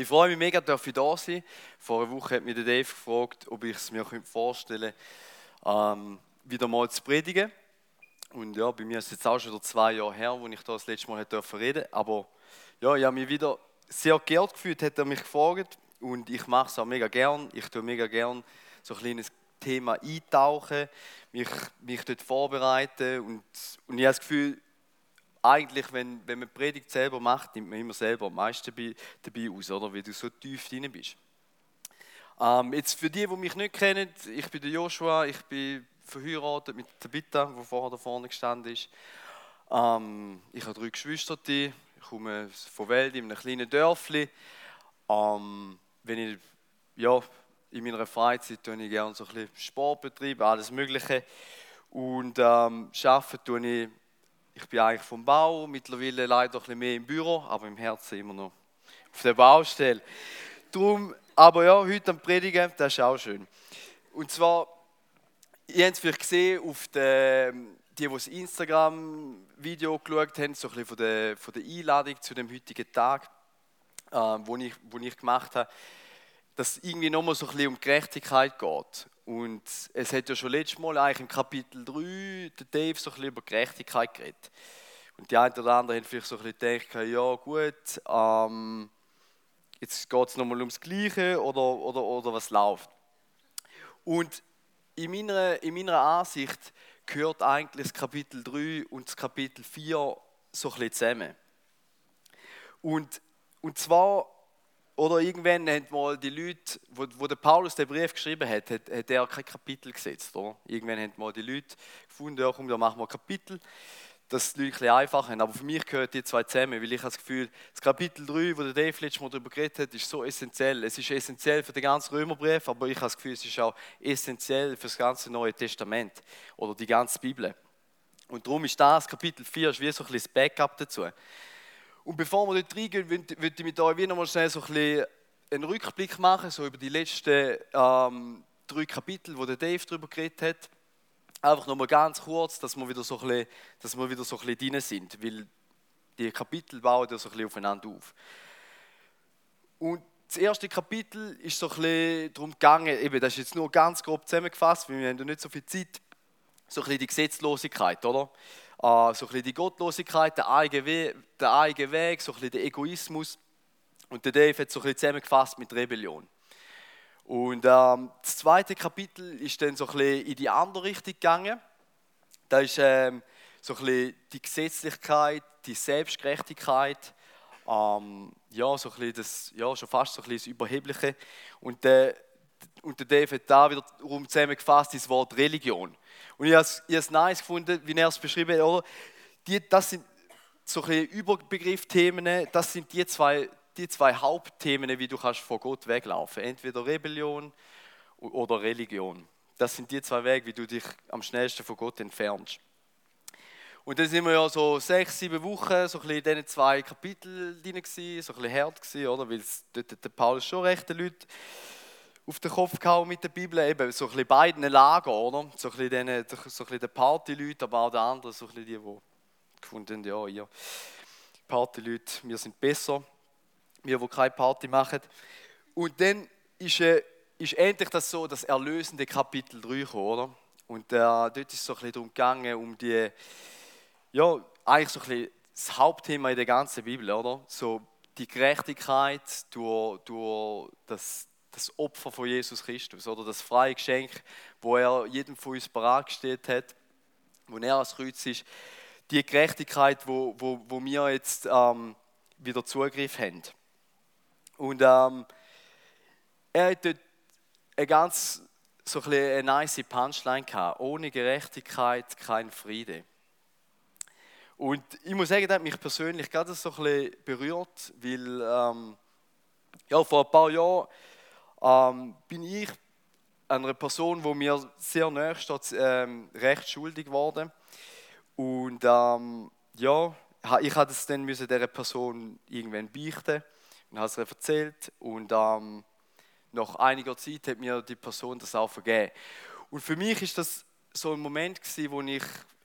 Ich freue mich mega, dass ich da sein Vor einer Woche hat mich der Dave gefragt, ob ich es mir vorstellen könnte, ähm, wieder mal zu predigen. Und ja, bei mir ist es jetzt auch schon wieder zwei Jahre her, wo ich da das letzte Mal reden durfte. Aber ja, ich habe mich wieder sehr geehrt gefühlt, hat er mich gefragt. Und ich mache es auch mega gern. Ich tue mega gern so ein kleines Thema eintauchen, mich, mich dort vorbereiten. Und, und ich habe das Gefühl, eigentlich, wenn, wenn man Predigt selber macht, nimmt man immer selber am meisten dabei, dabei aus, oder? Weil du so tief drin bist. Ähm, jetzt für die, die mich nicht kennen, ich bin der Joshua, ich bin verheiratet mit Tabitha, die vorher da vorne gestanden ist. Ähm, ich habe drei Geschwister, ich komme von Welt in einem kleinen Dörfli. Ähm, wenn ich, ja, in meiner Freizeit tue ich gerne so ein bisschen Sport betreiben, alles Mögliche. Und ähm, arbeiten tue ich ich bin eigentlich vom Bau, mittlerweile leider ein bisschen mehr im Büro, aber im Herzen immer noch auf der Baustelle. Drum, aber ja, heute am Predigen, das ist auch schön. Und zwar, ihr habt es vielleicht gesehen, auf der, die, die das Instagram-Video geschaut haben, so ein bisschen von der, von der Einladung zu dem heutigen Tag, äh, wo, ich, wo ich gemacht habe, dass es irgendwie nochmal so ein bisschen um Gerechtigkeit geht. Und es hat ja schon letztes Mal eigentlich im Kapitel 3 der Dave so ein bisschen über Gerechtigkeit geredet. Und die einen oder anderen haben vielleicht so ein bisschen gedacht, ja gut, ähm, jetzt geht es nochmal ums Gleiche oder, oder, oder was läuft. Und in meiner, in meiner Ansicht gehört eigentlich das Kapitel 3 und das Kapitel 4 so ein bisschen zusammen. Und, und zwar oder irgendwann haben mal die Leute, wo, wo der Paulus den Brief geschrieben hat, hat, hat er kein Kapitel gesetzt. Oder? Irgendwann haben mal die Leute gefunden, ja komm, da machen wir Kapitel, dass die Leute ein einfacher haben. Aber für mich gehören die zwei zusammen, weil ich habe das Gefühl, das Kapitel 3, wo der Dave letztes Mal darüber geredet hat, ist so essentiell. Es ist essentiell für den ganzen Römerbrief, aber ich habe das Gefühl, es ist auch essentiell für das ganze Neue Testament oder die ganze Bibel. Und darum ist das Kapitel 4 ist wie so ein bisschen das Backup dazu. Und bevor wir dort reingehen, würde ich mit euch wieder mal schnell so ein einen Rückblick machen, so über die letzten ähm, drei Kapitel, wo der Dave darüber geredet hat. Einfach nochmal ganz kurz, dass wir wieder so ein bisschen, so bisschen drin sind, weil die Kapitel bauen ja so ein bisschen aufeinander auf. Und das erste Kapitel ist so ein bisschen darum gegangen, eben, das ist jetzt nur ganz grob zusammengefasst, weil wir haben ja nicht so viel Zeit, so ein bisschen die Gesetzlosigkeit, oder? Uh, so ein bisschen die Gottlosigkeit, der eigene, Weg, so ein bisschen der Egoismus. Und der Dave hat so ein bisschen zusammengefasst mit Rebellion. Und ähm, das zweite Kapitel ist dann so ein bisschen in die andere Richtung gegangen. Da ist ähm, so ein bisschen die Gesetzlichkeit, die Selbstgerechtigkeit, ähm, ja, so ein bisschen das, ja, schon fast so ein bisschen das Überhebliche. Und der, und der Dave hat da wiederum zusammengefasst das Wort Religion. Und ich habe es nice gefunden, wie er es beschrieben hat. Oder? Die, das sind solche Überbegriffthemen, das sind die zwei, die zwei Hauptthemen, wie du kannst vor Gott weglaufen. Entweder Rebellion oder Religion. Das sind die zwei Wege, wie du dich am schnellsten von Gott entfernst. Und dann sind wir ja so sechs, sieben Wochen so ein in diesen zwei Kapiteln drin so ein bisschen hart gewesen, oder? Weil dort der Paulus schon rechte Leute auf den Kopf gehauen mit der Bibel, eben so ein bisschen beiden Lager, oder? So ein bisschen, denen, so bisschen der Partyleute, aber auch der andere, so ein bisschen die, die gefunden ja, ihr Partyleute, wir sind besser, wir, die keine Party machen. Und dann ist, äh, ist endlich das so, das erlösende Kapitel 3 gekommen, oder? Und äh, dort ist es so ein bisschen darum gegangen, um die, ja, eigentlich so ein bisschen das Hauptthema in der ganzen Bibel, oder? So die Gerechtigkeit durch, durch das, das Opfer von Jesus Christus oder das freie Geschenk, wo er jedem von uns bereitgestellt hat, wo er als Kreuz ist, die Gerechtigkeit, wo, wo, wo wir jetzt ähm, wieder Zugriff haben. Und ähm, er hat dort eine ganz so ein eine nice Punchline gehabt. Ohne Gerechtigkeit kein Friede. Und ich muss sagen, das hat mich persönlich gerade so ein bisschen berührt, weil ähm, ja, vor ein paar Jahren ähm, bin ich einer Person, wo mir sehr nahe steht, ähm, recht schuldig geworden. Und ähm, ja, ich hatte es dann müssen dieser Person irgendwann beichten und habe es ihr erzählt. Und ähm, nach einiger Zeit hat mir die Person das auch vergeben. Und für mich ist das so ein Moment gewesen, wo ich,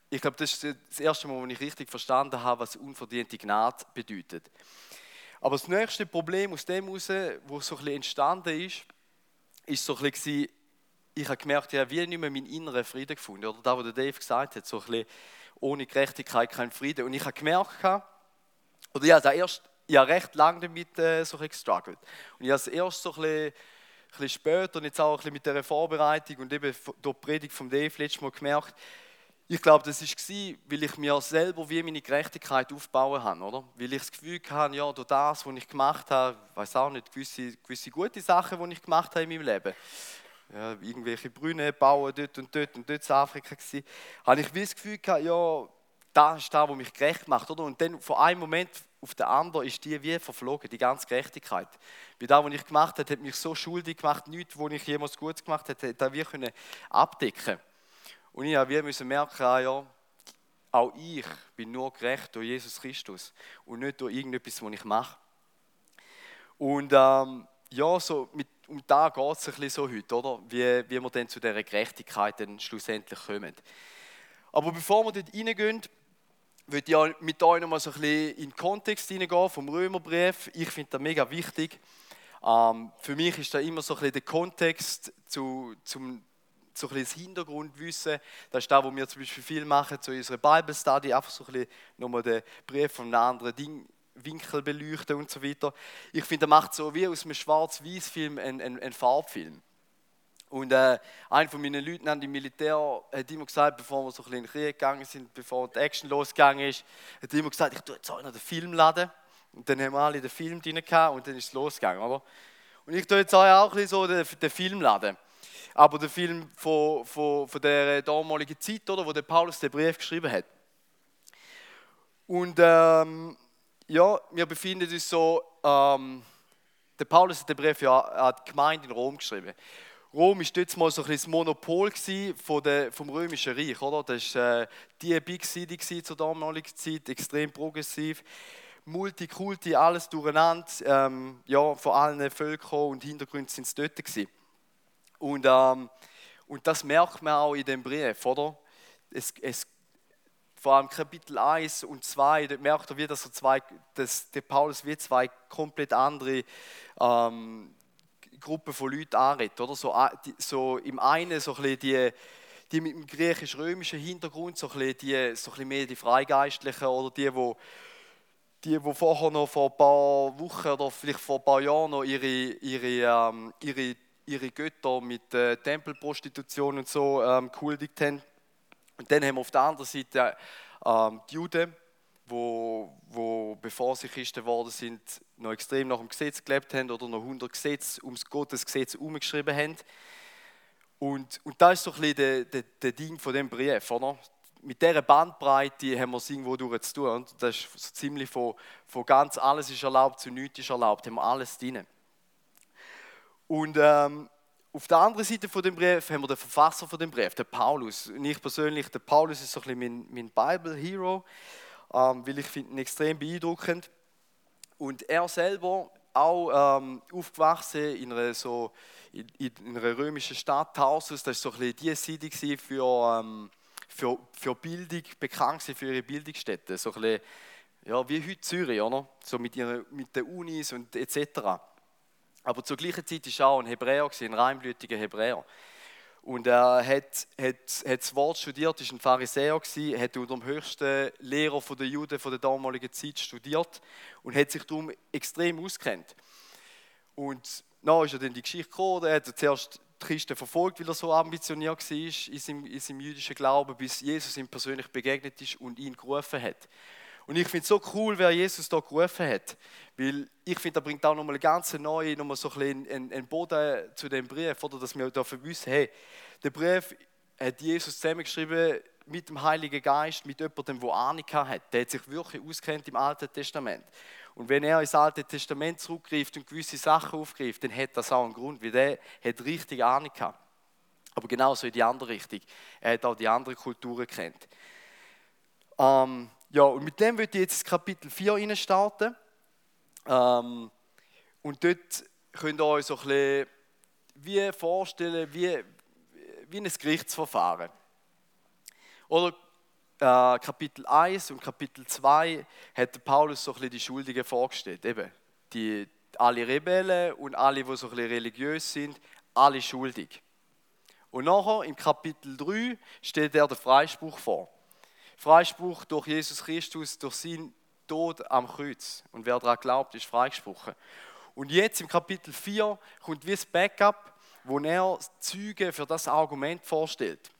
ich glaube, das ist das erste Mal, wo ich richtig verstanden habe, was unverdiente Gnade bedeutet. Aber das nächste Problem aus dem heraus, wo so ein bisschen entstanden ist, ist so ein bisschen, ich habe gemerkt, ich habe wie nicht mehr meinen inneren Frieden gefunden. Oder da, wo der Dave gesagt hat, so ein bisschen ohne Gerechtigkeit kein Frieden. Und ich habe gemerkt, oder ja, erst, ich habe recht lange damit äh, so gestruggelt. Und ich habe es erst so ein bisschen, ein bisschen später und jetzt auch ein bisschen mit der Vorbereitung und eben durch die Predigt vom Dave letztes Mal gemerkt, ich glaube, das war, weil ich mir selber wie meine Gerechtigkeit aufbauen habe, oder? Weil ich das Gefühl hatte, ja, durch das, was ich gemacht habe, ich weiß auch nicht, gewisse, gewisse gute Sachen, die ich gemacht habe in meinem Leben, ja, irgendwelche Brüne bauen dort und dort und dort in Afrika gewesen, habe ich wie das Gefühl gehabt, ja, das ist das, was mich gerecht macht, oder? Und dann von einem Moment auf den anderen ist die wie verflogen, die ganze Gerechtigkeit. Bei dem, was ich gemacht habe, hat mich so schuldig gemacht, nichts, was ich jemals gut gemacht habe, hätte ich wie abdecken können. Und ich musste merken, ah, ja, auch ich bin nur gerecht durch Jesus Christus und nicht durch irgendetwas, was ich mache. Und ähm, ja, so mit, um da geht es ein bisschen so heute, oder? Wie, wie wir dann zu dieser Gerechtigkeit dann schlussendlich kommen. Aber bevor wir dort reingehen, würde ich mit euch nochmal so ein bisschen in den Kontext hineingehen vom Römerbrief. Ich finde das mega wichtig. Ähm, für mich ist da immer so ein bisschen der Kontext zu, zum, so ein bisschen das Hintergrundwissen. Das ist das, was wir zum Beispiel viel machen zu unserer Bible Study, einfach so ein bisschen nochmal den Brief von einem anderen Ding, Winkel beleuchten und so weiter. Ich finde, er macht so wie aus einem Schwarz-Weiß-Film einen, einen, einen Farbfilm. Und äh, einer von meinen Leuten im Militär hat immer gesagt, bevor wir so ein bisschen in den Krieg gegangen sind, bevor die Action losgegangen ist, hat er immer gesagt, ich tue jetzt auch noch den Film laden. Und dann haben wir alle den Film drin gehabt und dann ist es losgegangen, oder? Und ich tue jetzt auch ein bisschen so den, den Film laden aber der Film von, von, von der damaligen Zeit, oder, wo der Paulus den Brief geschrieben hat. Und ähm, ja, wir befinden uns so, ähm, der Paulus hat den Brief ja an die Gemeinde in Rom geschrieben. Rom war dort mal so ein das Monopol von der, vom Römischen Reich, oder? Das war äh, die Big City zur damaligen Zeit, extrem progressiv. Multikulti, alles durcheinander, ähm, ja, von allen Völkern und Hintergründen sind es dort gewesen. Und, ähm, und das merkt man auch in dem Brief, oder? Es, es, vor allem Kapitel 1 und 2, da merkt er, wie dass, dass der Paulus wie zwei komplett andere ähm, Gruppen von Leuten anredet. Oder? So, so im einen so ein die, die mit dem griechisch-römischen Hintergrund, so ein bisschen die, so ein bisschen mehr die Freigeistlichen oder die, die die, die vorher noch vor ein paar Wochen oder vielleicht vor ein paar Jahren noch ihre, ihre, ähm, ihre ihre Götter mit äh, Tempelprostitution und so ähm, gehuldigt haben. Und dann haben wir auf der anderen Seite ähm, die Juden, wo, wo bevor sie Christen geworden sind, noch extrem nach dem Gesetz gelebt haben oder noch 100 Gesetze ums Gottesgesetz umgeschrieben haben. Und, und das ist so ein bisschen der, der, der Ding von dem Brief, oder? Mit dieser Bandbreite haben wir es irgendwo durch zu tun. Und das ist so ziemlich von, von ganz alles ist erlaubt zu nichts ist erlaubt, haben wir alles drin. Und ähm, auf der anderen Seite von dem Brief haben wir den Verfasser von dem Brief, der Paulus. Und ich persönlich, der Paulus ist so ein bisschen mein, mein Bible-Hero, ähm, weil ich finde ihn extrem beeindruckend. Und er selber auch ähm, aufgewachsen in einer, so, in, in einer römischen Stadt, Tarsus. Das war so ein bisschen die Seite für, ähm, für, für Bildung, bekannt für ihre Bildungsstätten. So ein bisschen, ja, wie heute Zürich, oder? So mit, ihrer, mit den Unis und etc. Aber zur gleichen Zeit war er auch ein Hebräer, ein reinblütiger Hebräer. Und er hat, hat, hat das Wort studiert, ist ein Pharisäer hat unter dem höchsten Lehrer der Juden der damaligen Zeit studiert und hat sich darum extrem auskennt. Und dann ist er dann die Geschichte gekommen, er hat zuerst die Christen verfolgt, weil er so ambitioniert war in seinem, in seinem jüdischen Glauben, bis Jesus ihm persönlich begegnet ist und ihn gerufen hat. Und ich finde es so cool, wer Jesus da gerufen hat. Weil ich finde, er bringt auch nochmal ganz neue, nochmal so ein einen, einen Boden zu dem Brief, oder dass wir dafür wissen, hey, der Brief hat Jesus zusammengeschrieben mit dem Heiligen Geist, mit jemandem, der Ahnung hat. Der hat sich wirklich auskennt im Alten Testament. Und wenn er ins Alte Testament zurückgreift und gewisse Sachen aufgreift, dann hat das auch einen Grund, weil der hat richtig Ahnung gehabt. Aber genauso in die andere Richtung. Er hat auch die andere Kulturen kennt. Ähm, ja, und mit dem würde ich jetzt Kapitel 4 rein starten. Ähm, und dort könnt ihr euch so ein bisschen wie vorstellen, wie, wie ein Gerichtsverfahren. Oder äh, Kapitel 1 und Kapitel 2 hat Paulus so ein bisschen die Schuldigen vorgestellt. Eben, die, alle Rebellen und alle, die so ein bisschen religiös sind, alle schuldig. Und nachher im Kapitel 3 steht er der Freispruch vor. Freispruch durch Jesus Christus, durch seinen Tod am Kreuz. Und wer daran glaubt, ist freigesprochen. Und jetzt im Kapitel 4 kommt wie das Backup, wo er Züge für das Argument vorstellt.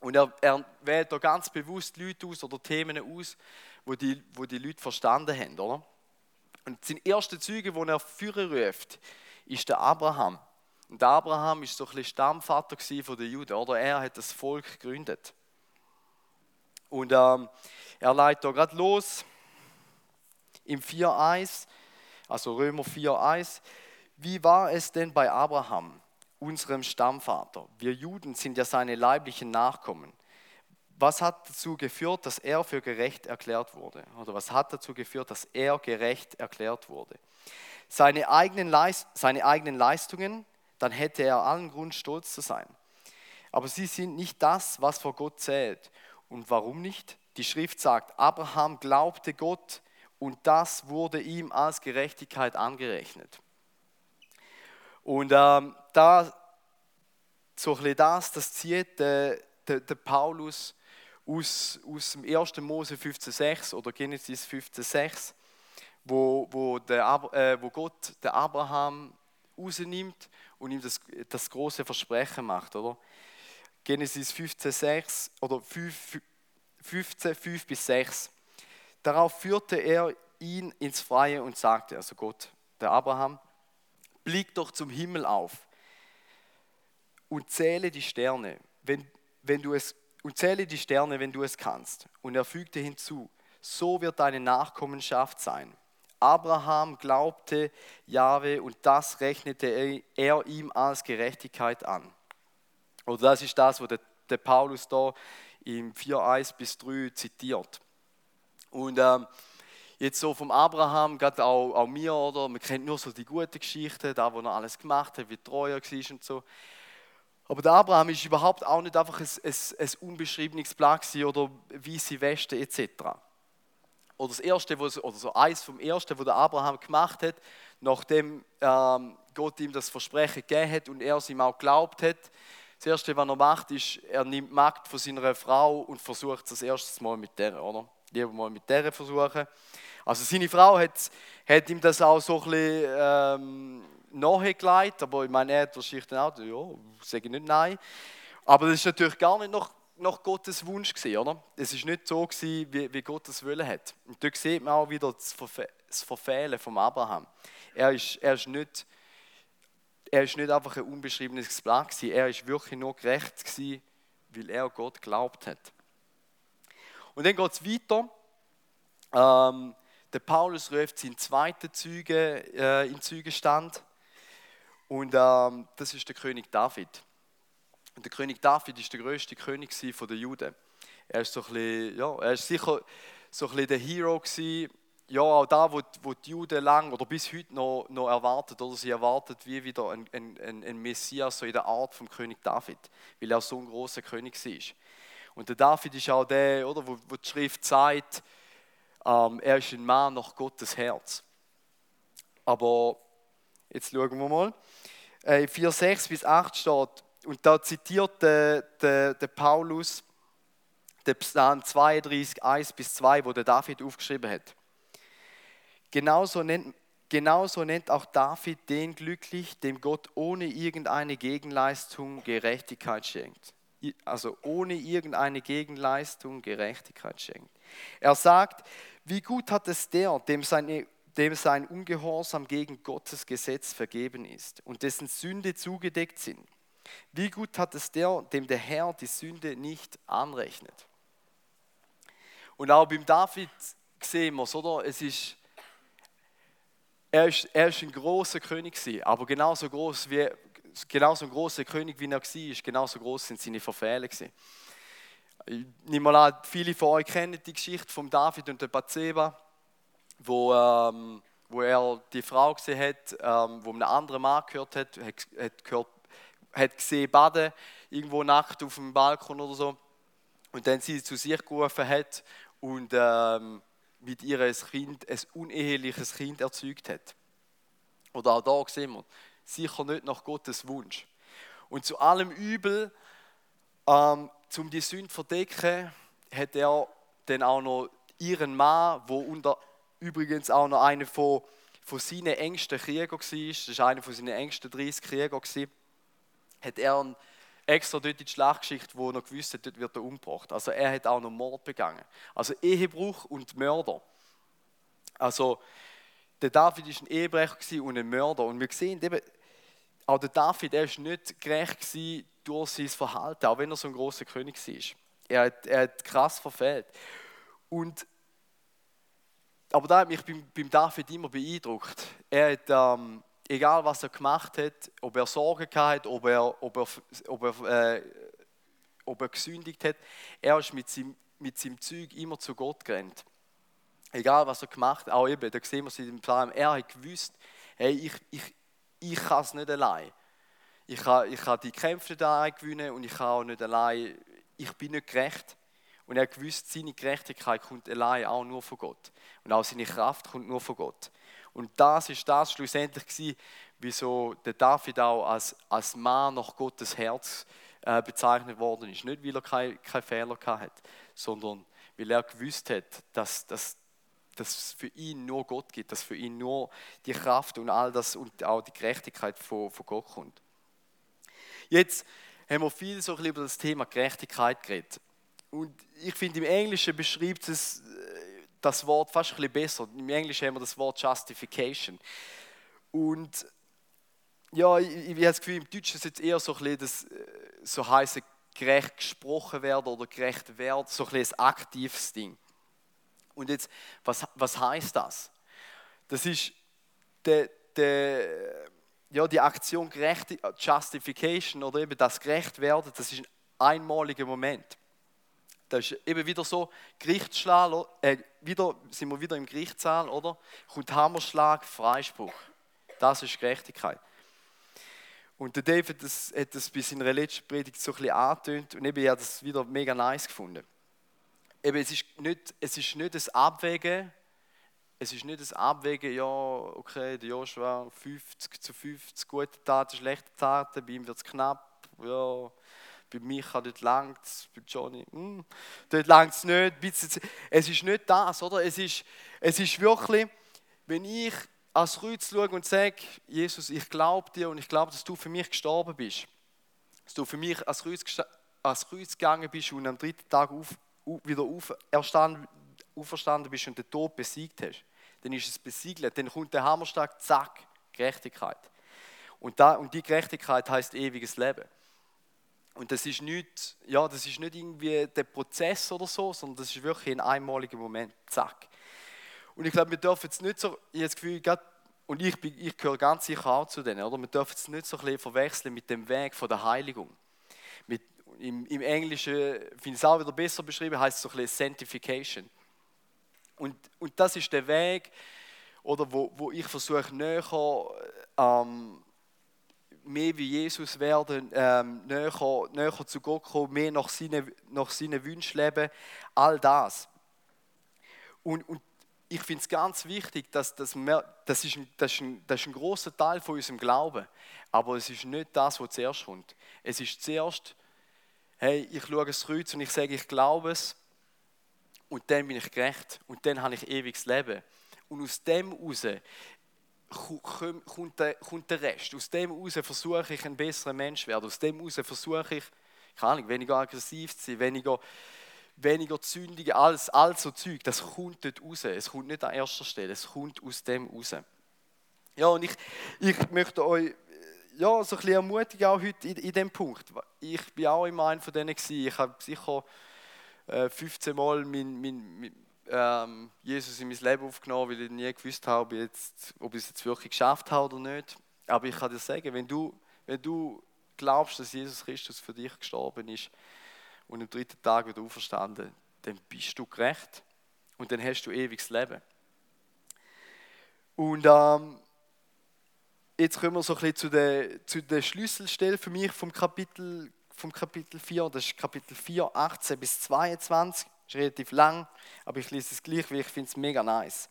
Und er, er wählt da ganz bewusst Leute aus oder Themen aus, wo die, wo die Leute verstanden haben. Oder? Und sein erster Zeuge, den er führen ruft, ist der Abraham. Und Abraham ist so ein bisschen Stammvater den Juden, oder? Er hat das Volk gegründet. Und ähm, er leitet da gerade los im 4.1, also Römer 4.1. Wie war es denn bei Abraham, unserem Stammvater? Wir Juden sind ja seine leiblichen Nachkommen. Was hat dazu geführt, dass er für gerecht erklärt wurde? Oder was hat dazu geführt, dass er gerecht erklärt wurde? Seine eigenen, Leist seine eigenen Leistungen, dann hätte er allen Grund, stolz zu sein. Aber sie sind nicht das, was vor Gott zählt. Und warum nicht? Die Schrift sagt, Abraham glaubte Gott und das wurde ihm als Gerechtigkeit angerechnet. Und ähm, da, so ein das, das zieht der, der, der Paulus aus, aus dem 1. Mose 15,6 oder Genesis 15,6, wo, wo, äh, wo Gott den Abraham rausnimmt und ihm das, das große Versprechen macht. Oder? Genesis 15,6 oder 15, 5 bis 6. Darauf führte er ihn ins Freie und sagte, also Gott, der Abraham, blick doch zum Himmel auf und zähle die Sterne, wenn, wenn du es, und zähle die Sterne, wenn du es kannst. Und er fügte hinzu, so wird deine Nachkommenschaft sein. Abraham glaubte Jahwe und das rechnete er ihm als Gerechtigkeit an. Oder das ist das, was der, der Paulus da im 4,1 bis 3 zitiert. Und ähm, jetzt so vom Abraham, gerade auch, auch mir, oder? Man kennt nur so die guten Geschichten, da wo er alles gemacht hat, wie treu er war und so. Aber der Abraham ist überhaupt auch nicht einfach ein, ein, ein unbeschriebenes Blatt oder weiße Weste etc. Oder das erste, oder so eins vom ersten, was der Abraham gemacht hat, nachdem ähm, Gott ihm das Versprechen gegeben hat und er es ihm auch glaubt hat. Das erste, was er macht, ist, er nimmt Magd von seiner Frau und versucht das erste Mal mit der, oder? Lieber mal mit der versuchen. Also seine Frau hat, hat ihm das auch so ein bisschen ähm, nahegelegt, aber ich meine, er hat wahrscheinlich dann auch, ja, sage ich nicht nein. Aber das ist natürlich gar nicht nach, nach Gottes Wunsch gewesen, oder? Es ist nicht so gewesen, wie, wie Gott es wollen hat. Und dort sieht man auch wieder das, Verfe das Verfehlen von Abraham. Er ist, er ist nicht er ist nicht einfach ein unbeschriebenes Blatt. Er ist wirklich nur gerecht gewesen, weil er Gott glaubt hat. Und dann geht es weiter. Ähm, der Paulus ruft seinen zweiten Zeuge äh, in Zeugenstand. Und ähm, das ist der König David. Und der König David ist der größte König den Juden. Er ist so bisschen, ja, er ist sicher so ein bisschen der Hero gewesen. Ja, auch da, wo, wo die Juden lang oder bis heute noch, noch erwartet oder sie erwartet wie wieder ein, ein, ein Messias so in der Art vom König David, weil er so ein großer König ist. Und der David ist auch der, oder, wo, wo die Schrift sagt, ähm, er ist ein Mann nach Gottes Herz. Aber jetzt schauen wir mal. Äh, 4, 6 bis 8 steht, und da zitiert der, der, der Paulus den Psalm 32, 1 bis 2, wo der David aufgeschrieben hat. Genauso nennt, genauso nennt auch David den glücklich, dem Gott ohne irgendeine Gegenleistung Gerechtigkeit schenkt. Also ohne irgendeine Gegenleistung Gerechtigkeit schenkt. Er sagt, wie gut hat es der, dem seine dem sein Ungehorsam gegen Gottes Gesetz vergeben ist und dessen Sünde zugedeckt sind. Wie gut hat es der, dem der Herr die Sünde nicht anrechnet. Und auch beim David sehen wir es, oder? Es ist, er ist, er ist ein großer König gewesen, aber genauso groß wie genauso ein großer König wie er war, genauso groß sind seine Verfehler gewesen. Ich nehme mal an, viele von euch kennen die Geschichte von David und der Bathseba wo, ähm, wo er die Frau gesehen hat, ähm, wo einen anderen Mann gehört hat, hat, hat, gehört, hat gesehen baden, irgendwo nackt auf dem Balkon oder so. Und dann sie zu sich gerufen hat und ähm, mit ihr ein, kind, ein uneheliches Kind erzeugt hat. oder auch da sehen wir, sicher nicht nach Gottes Wunsch. Und zu allem Übel, ähm, um die Sünde zu verdecken, hat er dann auch noch ihren Mann, wo unter übrigens auch noch einer von, von seinen engsten Kriegern war, das war einer von seinen engsten 30 Krieger, hat er extra dort in die Schlacht geschickt, wo er gewusst hat, dort wird er umgebracht. Also er hat auch noch Mord begangen. Also Ehebruch und Mörder. Also der David war ein Ehebrecher und ein Mörder. Und wir sehen eben, auch der David, er war nicht gerecht durch sein Verhalten, auch wenn er so ein großer König war. Er hat, er hat krass verfehlt. Und, aber da hat mich beim, beim David immer beeindruckt. Er hat, ähm, egal was er gemacht hat, ob er Sorgen hatte, ob er, ob er, ob er, äh, ob er gesündigt hat, er ist mit seinem, mit seinem Zeug immer zu Gott gerannt. Egal was er gemacht hat, auch eben, da sehen wir es in dem Psalm, er hat gewusst, hey, ich, ich, ich kann es nicht allein. Ich kann, ich kann die Kämpfe da gewinnen und ich kann auch nicht allein, ich bin nicht gerecht. Und er gewusst, seine Gerechtigkeit kommt allein auch nur von Gott. Und auch seine Kraft kommt nur von Gott. Und das ist das schlussendlich gewesen, wieso der David auch als, als Mann nach Gottes Herz äh, bezeichnet worden ist. Nicht, weil er keine kein Fehler hat, sondern weil er gewusst hat, dass, dass, dass es für ihn nur Gott gibt, dass für ihn nur die Kraft und all das und auch die Gerechtigkeit von, von Gott kommt. Jetzt haben wir viel so über das Thema Gerechtigkeit geredet. Und ich finde, im Englischen beschreibt es das Wort fast ein bisschen besser. Im Englischen haben wir das Wort Justification. Und ja, ich, ich habe das Gefühl, im Deutschen ist jetzt eher so ein bisschen das, äh, so heißt gerecht gesprochen werden oder gerecht werden, so ein bisschen ein aktives Ding. Und jetzt, was, was heißt das? Das ist der, der, ja, die Aktion gerecht, Justification oder eben das gerecht werden, das ist ein einmaliger Moment. Das ist eben wieder so, Gerichtsschlag, äh, wieder, sind wir wieder im Gerichtssaal, oder? Kommt Hammerschlag, Freispruch. Das ist Gerechtigkeit. Und der David das, hat das bei seiner letzten Predigt so ein bisschen angetönt und eben, ich habe das wieder mega nice gefunden. Eben, es ist nicht, es ist nicht das Abwägen, es ist nicht das Abwägen, ja, okay, der Joshua 50 zu 50, gute Taten, schlechte Taten, bei ihm wird es knapp, ja, bei Micha dort langt es, bei Johnny, hm, dort langt es nicht. Es ist nicht das, oder? Es ist, es ist wirklich, wenn ich ans Kreuz schaue und sage, Jesus, ich glaube dir und ich glaube, dass du für mich gestorben bist, dass du für mich ans Kreuz, ans Kreuz gegangen bist und am dritten Tag auf, wieder auferstanden, auferstanden bist und den Tod besiegt hast, dann ist es besiegelt, dann kommt der Hammerschlag, zack, Gerechtigkeit. Und, da, und die Gerechtigkeit heißt ewiges Leben. Und das ist nicht, ja, das ist nicht irgendwie der Prozess oder so, sondern das ist wirklich ein einmaliger Moment. Zack. Und ich glaube, wir dürfen jetzt nicht so, ich habe das Gefühl, und ich, bin, ich gehöre ganz sicher auch zu denen, oder? Wir dürfen es nicht so ein bisschen verwechseln mit dem Weg von der Heiligung. Mit, im, Im Englischen finde ich es auch wieder besser beschrieben, heißt es so ein bisschen Sanctification. Und, und das ist der Weg, oder wo, wo ich versuche, näher ähm, mehr wie Jesus werden, ähm, näher, näher zu Gott kommen, mehr nach seinen, nach seinen Wünschen leben, all das. Und, und ich finde es ganz wichtig, dass, dass wir, das, ist ein, das, ist ein, das ist ein großer Teil von unserem Glauben, aber es ist nicht das, was zuerst kommt. Es ist zuerst, hey, ich schaue das Kreuz und ich sage, ich glaube es und dann bin ich gerecht und dann habe ich ewiges Leben. Und aus dem heraus kommt der, kommt der Rest. Aus dem heraus versuche ich ein besserer Mensch zu werden. Aus dem heraus versuche ich, keine Ahnung, weniger aggressiv zu sein, weniger, weniger zündige, alles, alles so Zeug. Das kommt dort raus. Es kommt nicht an erster Stelle, es kommt aus dem raus. Ja, und ich, ich möchte euch ja, so ein bisschen ermutigen, auch heute in, in dem Punkt. Ich bin auch immer einer von denen gewesen. Ich habe sicher äh, 15 Mal mein, mein, mein ähm, Jesus in mein Leben aufgenommen, weil ich nie gewusst habe, ob ich, jetzt, ob ich es jetzt wirklich geschafft habe oder nicht. Aber ich kann dir sagen, wenn du, wenn du glaubst, dass Jesus Christus für dich gestorben ist und am dritten Tag wieder auferstanden, dann bist du gerecht und dann hast du ewiges Leben. Und ähm, jetzt kommen wir so ein bisschen zu der, zu der Schlüsselstelle für mich vom Kapitel, vom Kapitel 4. Das ist Kapitel 4, 18 bis 22 ist relativ lang, aber ich lese es gleich, weil ich finde es mega nice.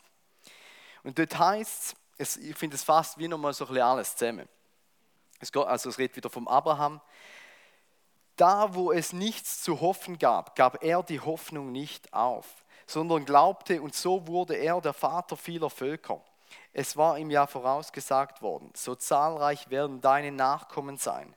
Und dort heißt es, ich finde es fast wie nochmal so ein bisschen alles zusammen. Es, geht, also es redet wieder vom Abraham. Da, wo es nichts zu hoffen gab, gab er die Hoffnung nicht auf, sondern glaubte und so wurde er der Vater vieler Völker. Es war ihm ja vorausgesagt worden, so zahlreich werden deine Nachkommen sein.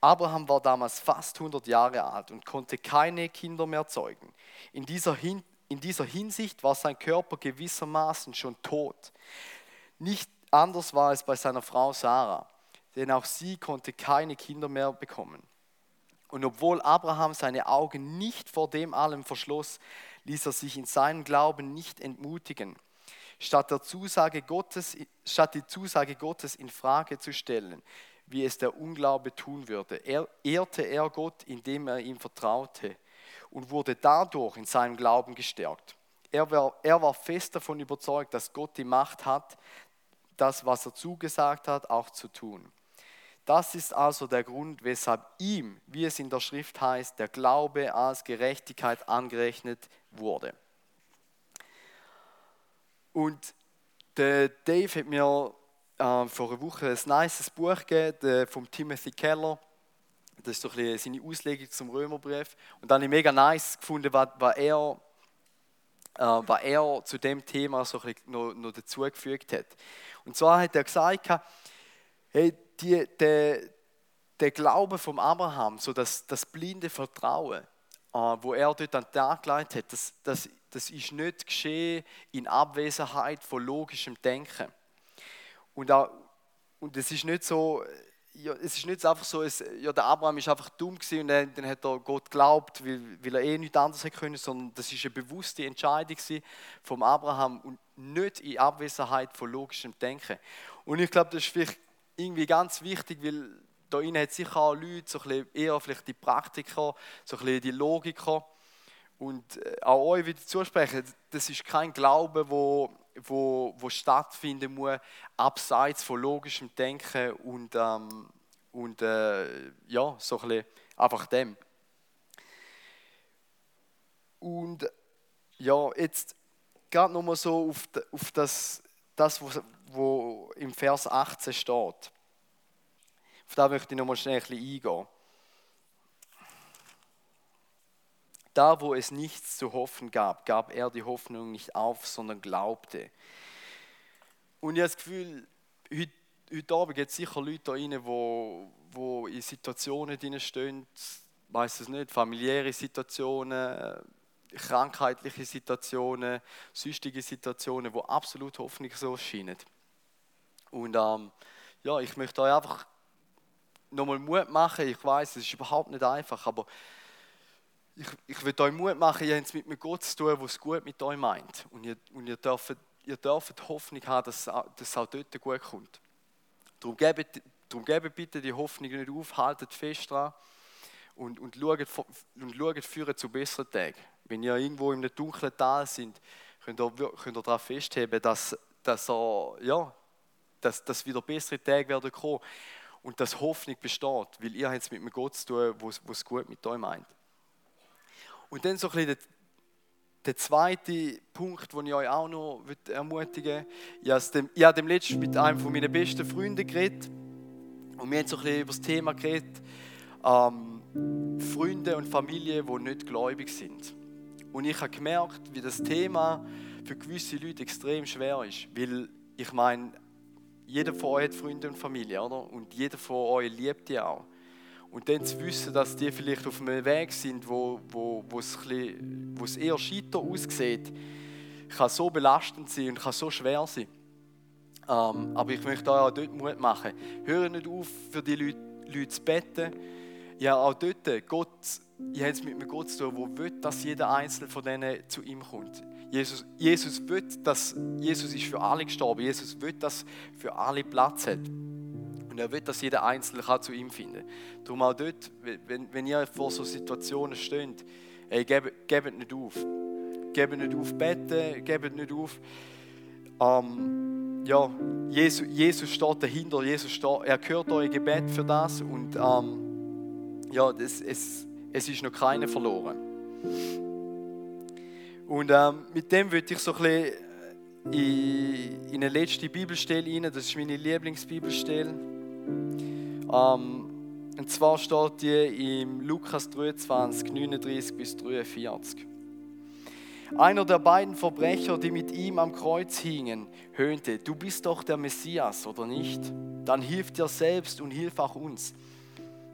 Abraham war damals fast 100 Jahre alt und konnte keine Kinder mehr zeugen. In dieser, Hin in dieser Hinsicht war sein Körper gewissermaßen schon tot. Nicht anders war es bei seiner Frau Sarah, denn auch sie konnte keine Kinder mehr bekommen. Und obwohl Abraham seine Augen nicht vor dem allem verschloss, ließ er sich in seinem Glauben nicht entmutigen. Statt, der Zusage Gottes, statt die Zusage Gottes in Frage zu stellen, wie es der Unglaube tun würde, er, ehrte er Gott, indem er ihm vertraute und wurde dadurch in seinem Glauben gestärkt. Er war, er war fest davon überzeugt, dass Gott die Macht hat, das, was er zugesagt hat, auch zu tun. Das ist also der Grund, weshalb ihm, wie es in der Schrift heißt, der Glaube als Gerechtigkeit angerechnet wurde. Und Dave hat mir äh, vor einer Woche ein nices Buch gegeben vom Timothy Keller. Das ist so ein seine Auslegung zum Römerbrief. Und dann habe ich mega nice gefunden, was, was, er, äh, was er zu dem Thema so ein noch, noch dazugefügt hat. Und zwar hat er gesagt, hey, die, der, der Glaube vom Abraham, so das, das blinde Vertrauen, äh, wo er dort an den Tag gelegt hat, das, das, das ist nicht geschehen in Abwesenheit von logischem Denken. Und, auch, und es ist nicht so, ja, es ist nicht einfach so, es, ja, der Abraham ist einfach dumm gewesen und dann, dann hat er Gott geglaubt, weil, weil er eh nichts anderes hätte können, sondern das ist eine bewusste Entscheidung vom Abraham und nicht in Abwesenheit von logischem Denken. Und ich glaube, das ist vielleicht irgendwie ganz wichtig, weil da innen hat sicher auch Leute, so ein bisschen eher vielleicht die Praktiker, so ein bisschen die Logiker und äh, auch euch wieder zusprechen, das ist kein Glaube, wo wo, wo stattfinden muss, abseits von logischem Denken und, ähm, und äh, ja, so ein einfach dem. Und ja, jetzt gerade nochmal so auf, auf das, das was, wo im Vers 18 steht. Auf da möchte ich nochmal schnell ein bisschen eingehen. Da, wo es nichts zu hoffen gab, gab er die Hoffnung nicht auf, sondern glaubte. Und ich habe das Gefühl, heute, heute Abend gibt es sicher Leute da rein, wo, wo in Situationen drin stehen, weiß es nicht, familiäre Situationen, krankheitliche Situationen, süchtige Situationen, wo absolut hoffnungslos scheinen. Und ähm, ja, ich möchte euch einfach nochmal Mut machen. Ich weiß, es ist überhaupt nicht einfach, aber ich, ich will euch Mut machen, ihr habt es mit einem Gott zu tun, der es gut mit euch meint. Und ihr, und ihr, dürft, ihr dürft Hoffnung haben, dass, dass es auch dort gut kommt. Darum gebt, darum gebt bitte die Hoffnung nicht auf, haltet fest dran und, und, schaut, und schaut führen zu besseren Tagen. Wenn ihr irgendwo in einem dunklen Tal seid, könnt ihr, könnt ihr daran festheben, dass, dass, er, ja, dass, dass wieder bessere Tage werden kommen und dass Hoffnung besteht, weil ihr habt es mit einem Gott zu tun, der es gut mit euch meint. Und dann so ein bisschen der, zweite Punkt, den ich euch auch noch ermutigen möchte. Ich habe dem mit einem meiner besten Freunde geredet. Und wir haben so ein bisschen über das Thema geredet, ähm, Freunde und Familie, die nicht gläubig sind. Und ich habe gemerkt, wie das Thema für gewisse Leute extrem schwer ist. Weil ich meine, jeder von euch hat Freunde und Familie, oder? Und jeder von euch liebt die auch. Und dann zu wissen, dass die vielleicht auf einem Weg sind, wo, wo, wo, es, bisschen, wo es eher scheiter aussieht, kann so belastend sein und kann so schwer sein. Ähm, aber ich möchte euch auch dort Mut machen. Hört nicht auf, für die Leute, Leute zu beten. Ja, auch dort, Gott, ihr habt es mit einem Gott zu tun, der will, dass jeder Einzelne von denen zu ihm kommt. Jesus, Jesus will, dass Jesus ist für alle gestorben. Jesus will, dass für alle Platz hat. Er will, dass jeder Einzelne kann zu ihm finden kann. Darum auch dort, wenn, wenn ihr vor so Situationen steht, ey, gebt, gebt nicht auf. Gebt nicht auf beten, gebt nicht auf. Ähm, ja, Jesus, Jesus steht dahinter, Jesus steht, er hört euer Gebet für das und ähm, ja, das, es, es ist noch keine verloren. Und ähm, mit dem würde ich so ein bisschen in eine letzte Bibelstelle rein, das ist meine Lieblingsbibelstelle. Ähm, und zwar steht die im Lukas 23, 39 bis 43. Einer der beiden Verbrecher, die mit ihm am Kreuz hingen, höhnte, du bist doch der Messias, oder nicht? Dann hilf dir selbst und hilf auch uns.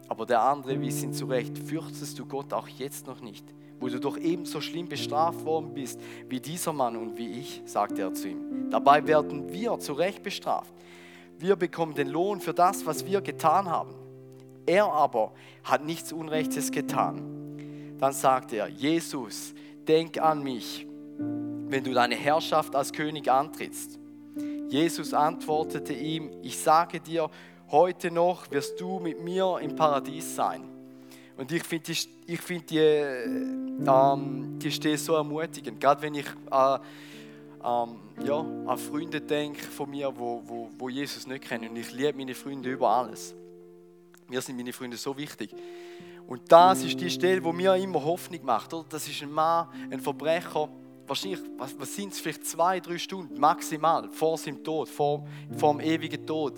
Aber der andere wies ihn zurecht, fürchtest du Gott auch jetzt noch nicht, wo du doch ebenso schlimm bestraft worden bist wie dieser Mann und wie ich, sagte er zu ihm. Dabei werden wir zu Recht bestraft. Wir bekommen den Lohn für das, was wir getan haben. Er aber hat nichts Unrechtes getan. Dann sagte er, Jesus, denk an mich, wenn du deine Herrschaft als König antrittst. Jesus antwortete ihm, ich sage dir, heute noch wirst du mit mir im Paradies sein. Und ich finde die, ich find die, ähm, die Stelle so ermutigend, gerade wenn ich äh, ähm, ja, an Freunde denke von mir, wo, wo, wo Jesus nicht kennen. Und ich liebe meine Freunde über alles. Mir sind meine Freunde so wichtig. Und das ist die Stelle, wo mir immer Hoffnung macht. Oder? Das ist ein Mann, ein Verbrecher, wahrscheinlich, was, was sind es, vielleicht zwei, drei Stunden maximal vor seinem Tod, vor, vor dem ewigen Tod,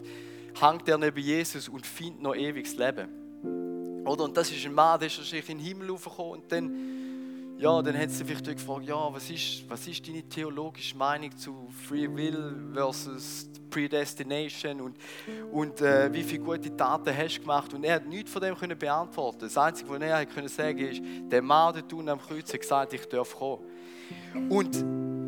hängt er neben Jesus und findet noch ewiges Leben. Oder? Und das ist ein Mann, der ist wahrscheinlich in den Himmel aufgekommen und dann ja, dann hat sie vielleicht gefragt, ja, was ist, was ist deine theologische Meinung zu Free Will versus Predestination und, und äh, wie viele gute Taten hast du gemacht? Und er hat nichts von dem können beantworten. Das Einzige, was er können sagen ist, der Mann dort unten am Kreuz hat gesagt, ich darf kommen. Und,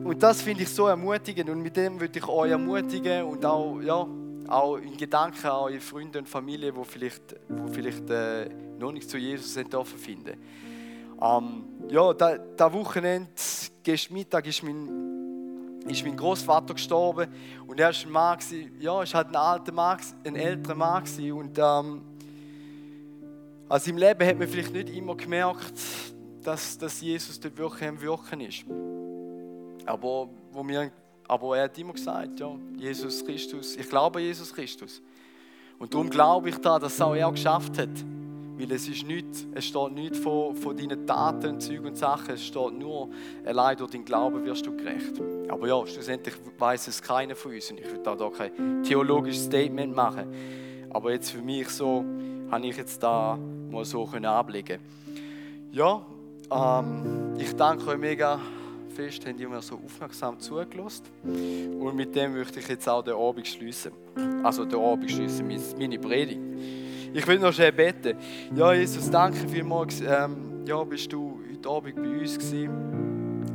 und das finde ich so ermutigend und mit dem würde ich euch ermutigen und auch, ja, auch in Gedanken an eure Freunde und Familie, die vielleicht, wo vielleicht äh, noch nicht zu Jesus sind, dürfen finden. Ähm, ja, da, da Wochenende, gestern Mittag, ist mein, ist mein Großvater gestorben und er war ein Mann, ja, ist halt ein alter Mann, ein älterer Mann und ähm, also im Leben hat man vielleicht nicht immer gemerkt, dass, dass Jesus dort wirklich am Wirken ist. Aber, wo wir, aber er hat immer gesagt, ja, Jesus Christus, ich glaube an Jesus Christus. Und darum glaube ich da, dass auch er geschafft hat. Weil es ist nichts, es steht nichts von, von deinen Taten und Zeug und Sachen, es steht nur, allein durch deinen Glauben wirst du gerecht. Aber ja, schlussendlich weiß es keiner von uns und ich will da, kein theologisches Statement machen. Aber jetzt für mich so, habe ich jetzt da mal so ablegen. Ja, ähm, ich danke euch mega fest, habt ihr mir so aufmerksam zugelassen. Und mit dem möchte ich jetzt auch den Abend schließen. Also den Abend schließen, meine Predigt. Ich will noch schnell beten. Ja, Jesus, danke vielmals. Ähm, ja, bist du heute Abend bei uns gewesen.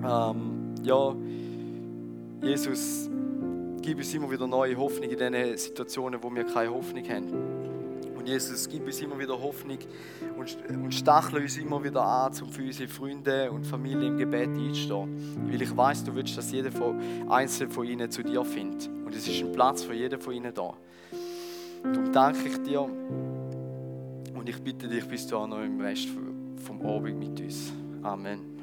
Ähm, ja, Jesus, gib uns immer wieder neue Hoffnung in diesen Situationen, wo wir keine Hoffnung haben. Und Jesus, gib uns immer wieder Hoffnung und, und stachle uns immer wieder an, um für unsere Freunde und Familie im Gebet einzustehen. Weil ich weiß, du willst, dass jeder von, einzelne von ihnen zu dir findet. Und es ist ein Platz für jeden von ihnen da. Darum danke ich dir und ich bitte dich, bist du auch noch im Rest vom Abend mit uns. Amen.